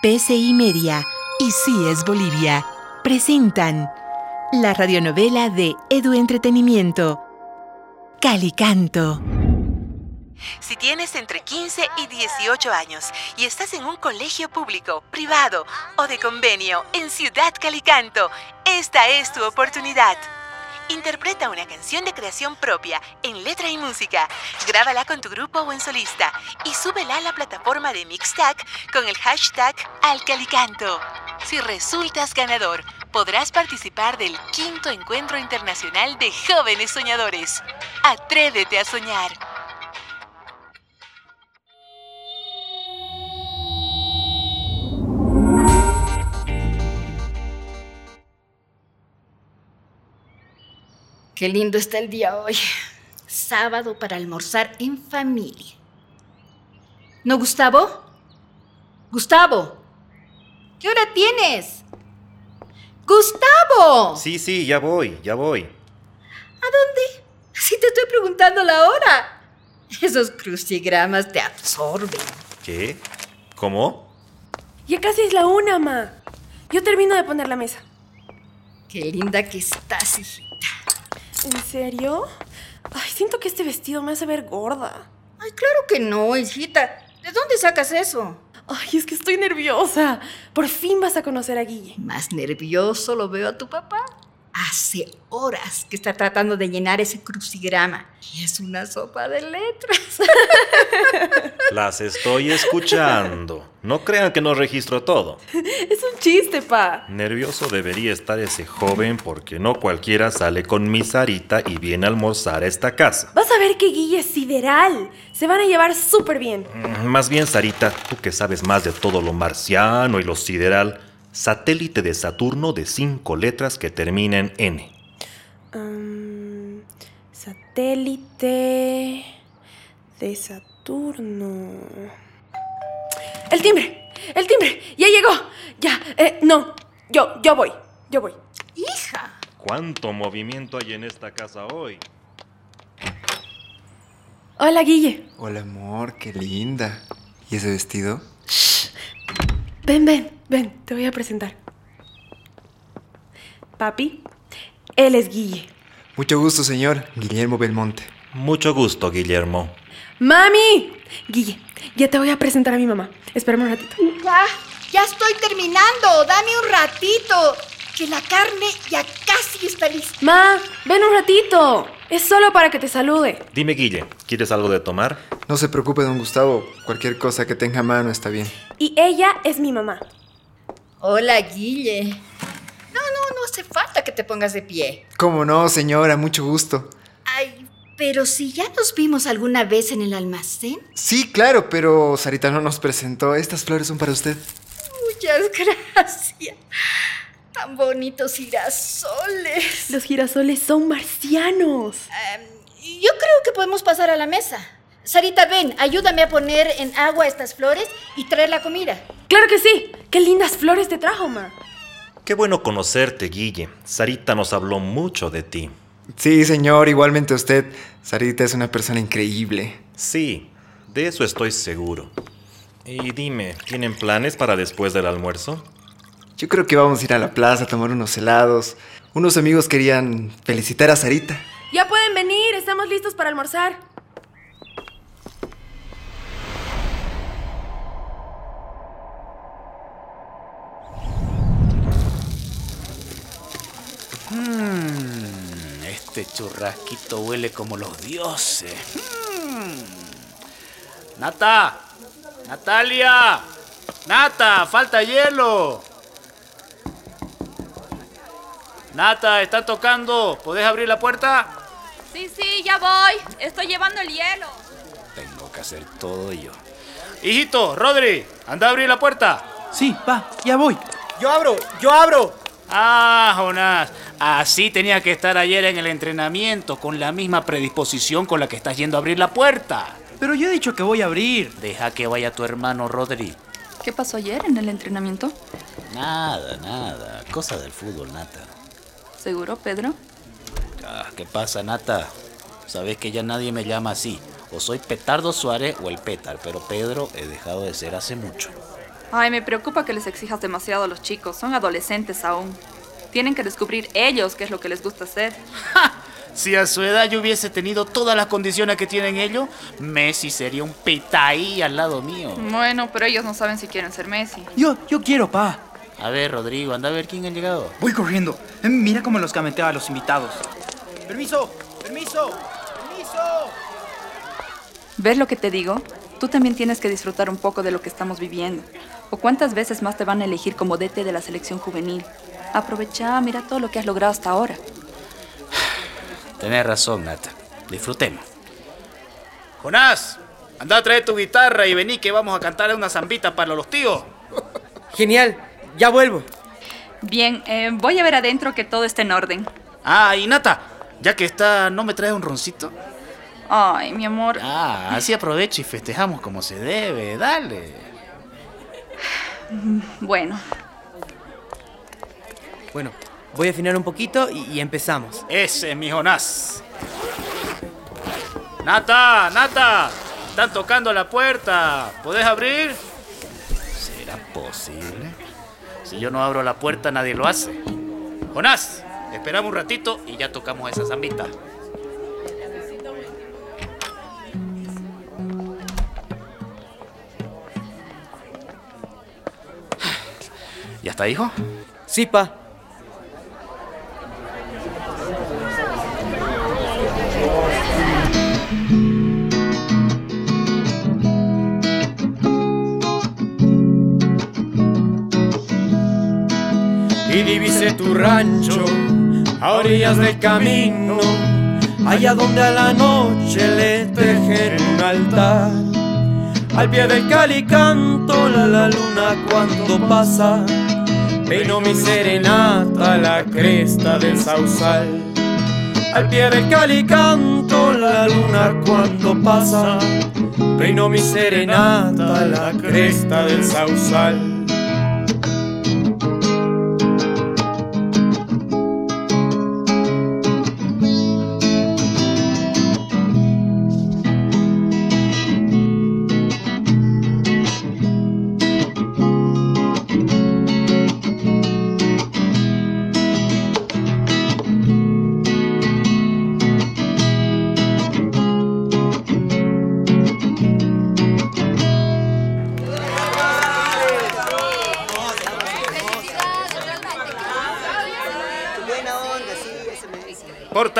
PCI Media y Sí es Bolivia presentan la radionovela de Edu Entretenimiento, Calicanto. Si tienes entre 15 y 18 años y estás en un colegio público, privado o de convenio en Ciudad Calicanto, esta es tu oportunidad. Interpreta una canción de creación propia en letra y música. Grábala con tu grupo o en solista y súbela a la plataforma de Mixtag con el hashtag Alcalicanto. Si resultas ganador, podrás participar del quinto encuentro internacional de jóvenes soñadores. Atrévete a soñar. Qué lindo está el día hoy. Sábado para almorzar en familia. ¿No, Gustavo? Gustavo, ¿qué hora tienes? Gustavo. Sí, sí, ya voy, ya voy. ¿A dónde? Si te estoy preguntando la hora. Esos crucigramas te absorben. ¿Qué? ¿Cómo? Ya casi es la una, ma. Yo termino de poner la mesa. Qué linda que estás, hijita. ¿En serio? Ay, siento que este vestido me hace ver gorda. Ay, claro que no, hijita. ¿De dónde sacas eso? Ay, es que estoy nerviosa. Por fin vas a conocer a Guille. Más nervioso lo veo a tu papá. Hace horas que está tratando de llenar ese crucigrama. Y es una sopa de letras. Las estoy escuchando. No crean que no registro todo. Es un chiste, pa. Nervioso debería estar ese joven porque no cualquiera sale con mi Sarita y viene a almorzar a esta casa. Vas a ver que Guille es sideral. Se van a llevar súper bien. Mm, Más bien, Sarita, tú que sabes más de todo lo marciano y lo sideral, satélite de Saturno de cinco letras que termina en N. Um, satélite de Saturno. El timbre, el timbre, ya llegó. Ya, eh, no, yo, yo voy, yo voy. Hija. ¿Cuánto movimiento hay en esta casa hoy? Hola, Guille. Hola amor, qué linda. ¿Y ese vestido? Ven, ven, ven, te voy a presentar. Papi, él es Guille. Mucho gusto, señor. Guillermo Belmonte. Mucho gusto, Guillermo. ¡Mami! Guille, ya te voy a presentar a mi mamá. Espérame un ratito. Hija, ya estoy terminando. Dame un ratito. Que la carne ya casi está lista. Ma, ven un ratito. Es solo para que te salude. Dime, Guille, ¿quieres algo de tomar? No se preocupe, don Gustavo. Cualquier cosa que tenga a mano está bien. Y ella es mi mamá. Hola, Guille. No, no, no hace falta que te pongas de pie. ¿Cómo no, señora? Mucho gusto. Ay, pero si ya nos vimos alguna vez en el almacén. Sí, claro, pero Sarita no nos presentó. Estas flores son para usted. Muchas gracias. Tan bonitos girasoles. Los girasoles son marcianos. Em, yo creo que podemos pasar a la mesa. Sarita, ven, ayúdame a poner en agua estas flores y traer la comida. Claro que sí. Qué lindas flores te trajo, ma. Qué bueno conocerte, Guille. Sarita nos habló mucho de ti. Sí, señor, igualmente usted. Sarita es una persona increíble. Sí, de eso estoy seguro. Y dime, ¿tienen planes para después del almuerzo? Yo creo que vamos a ir a la plaza a tomar unos helados. Unos amigos querían felicitar a Sarita. Ya pueden venir, estamos listos para almorzar. Este churrasquito huele como los dioses. Mm. Nata, Natalia, Nata, falta hielo. Nata, está tocando. ¿Podés abrir la puerta? Sí, sí, ya voy. Estoy llevando el hielo. Tengo que hacer todo yo. Hijito, Rodri, anda a abrir la puerta. Sí, va, ya voy. Yo abro, yo abro. Ah, Jonás, así tenía que estar ayer en el entrenamiento, con la misma predisposición con la que estás yendo a abrir la puerta. Pero yo he dicho que voy a abrir. Deja que vaya tu hermano Rodri. ¿Qué pasó ayer en el entrenamiento? Nada, nada. Cosa del fútbol, Nata. ¿Seguro, Pedro? Ah, ¿Qué pasa, Nata? Sabes que ya nadie me llama así. O soy Petardo Suárez o el Pétar, pero Pedro he dejado de ser hace mucho. Ay, me preocupa que les exijas demasiado a los chicos. Son adolescentes aún. Tienen que descubrir ellos qué es lo que les gusta hacer. Si a su edad yo hubiese tenido todas las condiciones que tienen ellos, Messi sería un petaí al lado mío. Bueno, pero ellos no saben si quieren ser Messi. Yo, yo quiero, pa. A ver, Rodrigo, anda a ver quién ha llegado. Voy corriendo. Eh, Mira cómo los cametea a los invitados. Permiso, permiso, permiso. ¿Ves lo que te digo? Tú también tienes que disfrutar un poco de lo que estamos viviendo. ¿O cuántas veces más te van a elegir como DT de la selección juvenil? Aprovecha, mira todo lo que has logrado hasta ahora. Tenés razón, Nata. Disfrutemos. Jonás, anda a traer tu guitarra y vení que vamos a cantar una zambita para los tíos. Genial, ya vuelvo. Bien, eh, voy a ver adentro que todo esté en orden. Ah, y Nata, ya que está, ¿no me traes un roncito? Ay, mi amor. Ah, así aprovecho y festejamos como se debe. Dale. Bueno, Bueno, voy a afinar un poquito y, y empezamos. Ese es mi Jonás. Nata, Nata, están tocando la puerta. ¿Podés abrir? ¿Será posible? Si yo no abro la puerta, nadie lo hace. Jonás, esperamos un ratito y ya tocamos esa zambita. ¿Ya está, hijo? Sí, pa. Y divise tu rancho a orillas del camino, allá donde a la noche le tejen un altar. Al pie del calicanto la, la luna cuando pasa, peino mi serenata a la cresta del sausal. Al pie del calicanto la luna cuando pasa, peino mi serenata a la cresta del sausal.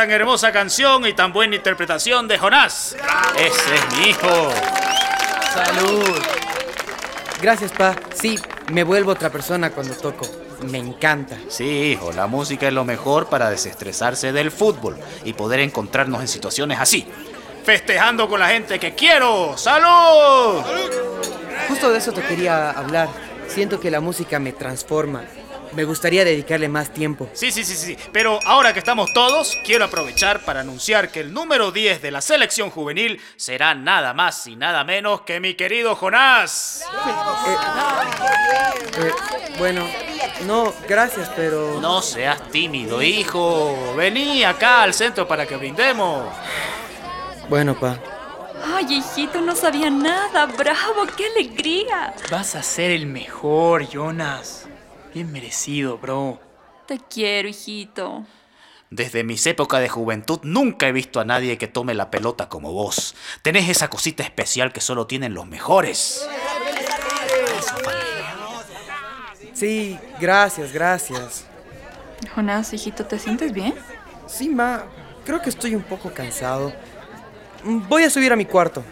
Tan hermosa canción y tan buena interpretación de Jonás. Ese es mi hijo. Salud. Gracias, pa. Sí, me vuelvo otra persona cuando toco. Me encanta. Sí, hijo, la música es lo mejor para desestresarse del fútbol y poder encontrarnos en situaciones así. Festejando con la gente que quiero. ¡Salud! Justo de eso te quería hablar. Siento que la música me transforma. Me gustaría dedicarle más tiempo. Sí, sí, sí, sí. Pero ahora que estamos todos, quiero aprovechar para anunciar que el número 10 de la selección juvenil será nada más y nada menos que mi querido Jonás. Eh, bueno, no, gracias, pero... No seas tímido, hijo. Vení acá al centro para que brindemos. Bueno, pa. Ay, hijito, no sabía nada. Bravo, qué alegría. Vas a ser el mejor, Jonas. Bien merecido, bro. Te quiero, hijito. Desde mis épocas de juventud nunca he visto a nadie que tome la pelota como vos. Tenés esa cosita especial que solo tienen los mejores. Sí, gracias, gracias. Jonás, hijito, ¿te sientes bien? Sí, ma, creo que estoy un poco cansado. Voy a subir a mi cuarto.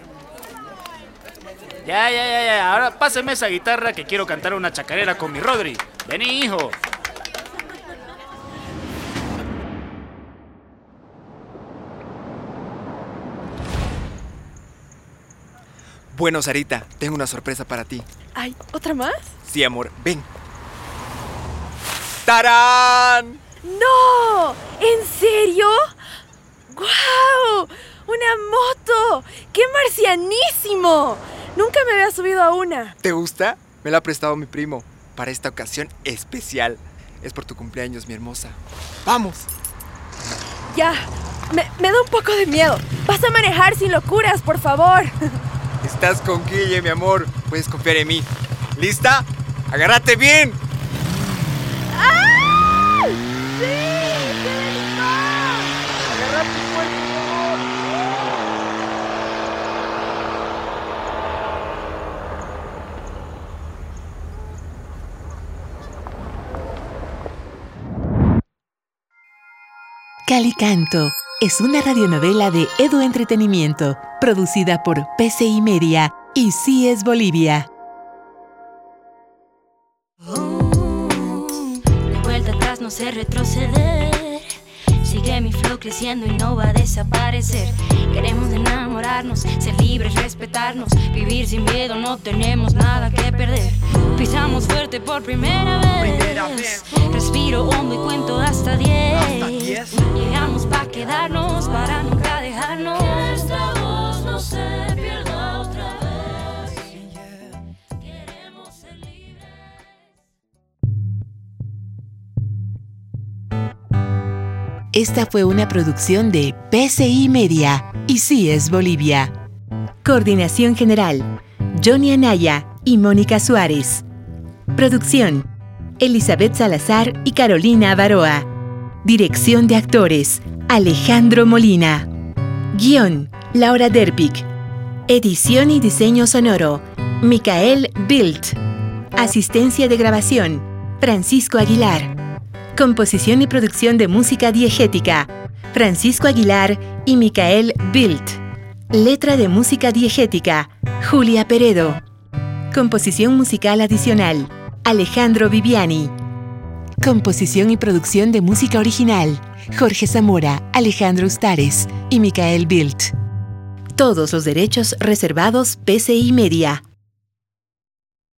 Ya, ya, ya, ya. Ahora páseme esa guitarra que quiero cantar una chacarera con mi Rodri. Vení, hijo. Bueno, Sarita, tengo una sorpresa para ti. Ay, ¿otra más? Sí, amor, ven. ¡Tarán! ¡No! ¿En serio? ¡Guau! ¡Una moto! ¡Qué marcianísimo! Nunca me había subido a una. ¿Te gusta? Me la ha prestado mi primo para esta ocasión especial. Es por tu cumpleaños, mi hermosa. ¡Vamos! Ya, me, me da un poco de miedo. Vas a manejar sin locuras, por favor. Estás con Guille, mi amor. Puedes confiar en mí. ¿Lista? ¡Agárrate bien! Calicanto es una radionovela de Edu Entretenimiento, producida por PCI Media y CIES Bolivia. Retroceder. Sigue mi flow creciendo y no va a desaparecer. Queremos enamorarnos, ser libres, respetarnos, vivir sin miedo, no tenemos nada que perder. Pisamos fuerte por primera vez. Respiro hondo y cuento hasta 10. Llegamos para quedarnos, Esta fue una producción de PCI Media y CIES Bolivia. Coordinación General, Johnny Anaya y Mónica Suárez. Producción, Elizabeth Salazar y Carolina Baroa. Dirección de actores, Alejandro Molina. Guión, Laura Derpic. Edición y diseño sonoro, Micael Bildt. Asistencia de grabación, Francisco Aguilar. Composición y producción de música diegética, Francisco Aguilar y Micael Bildt. Letra de música diegética, Julia Peredo. Composición musical adicional, Alejandro Viviani. Composición y producción de música original, Jorge Zamora, Alejandro Ustares y Micael Bildt. Todos los derechos reservados PCI Media.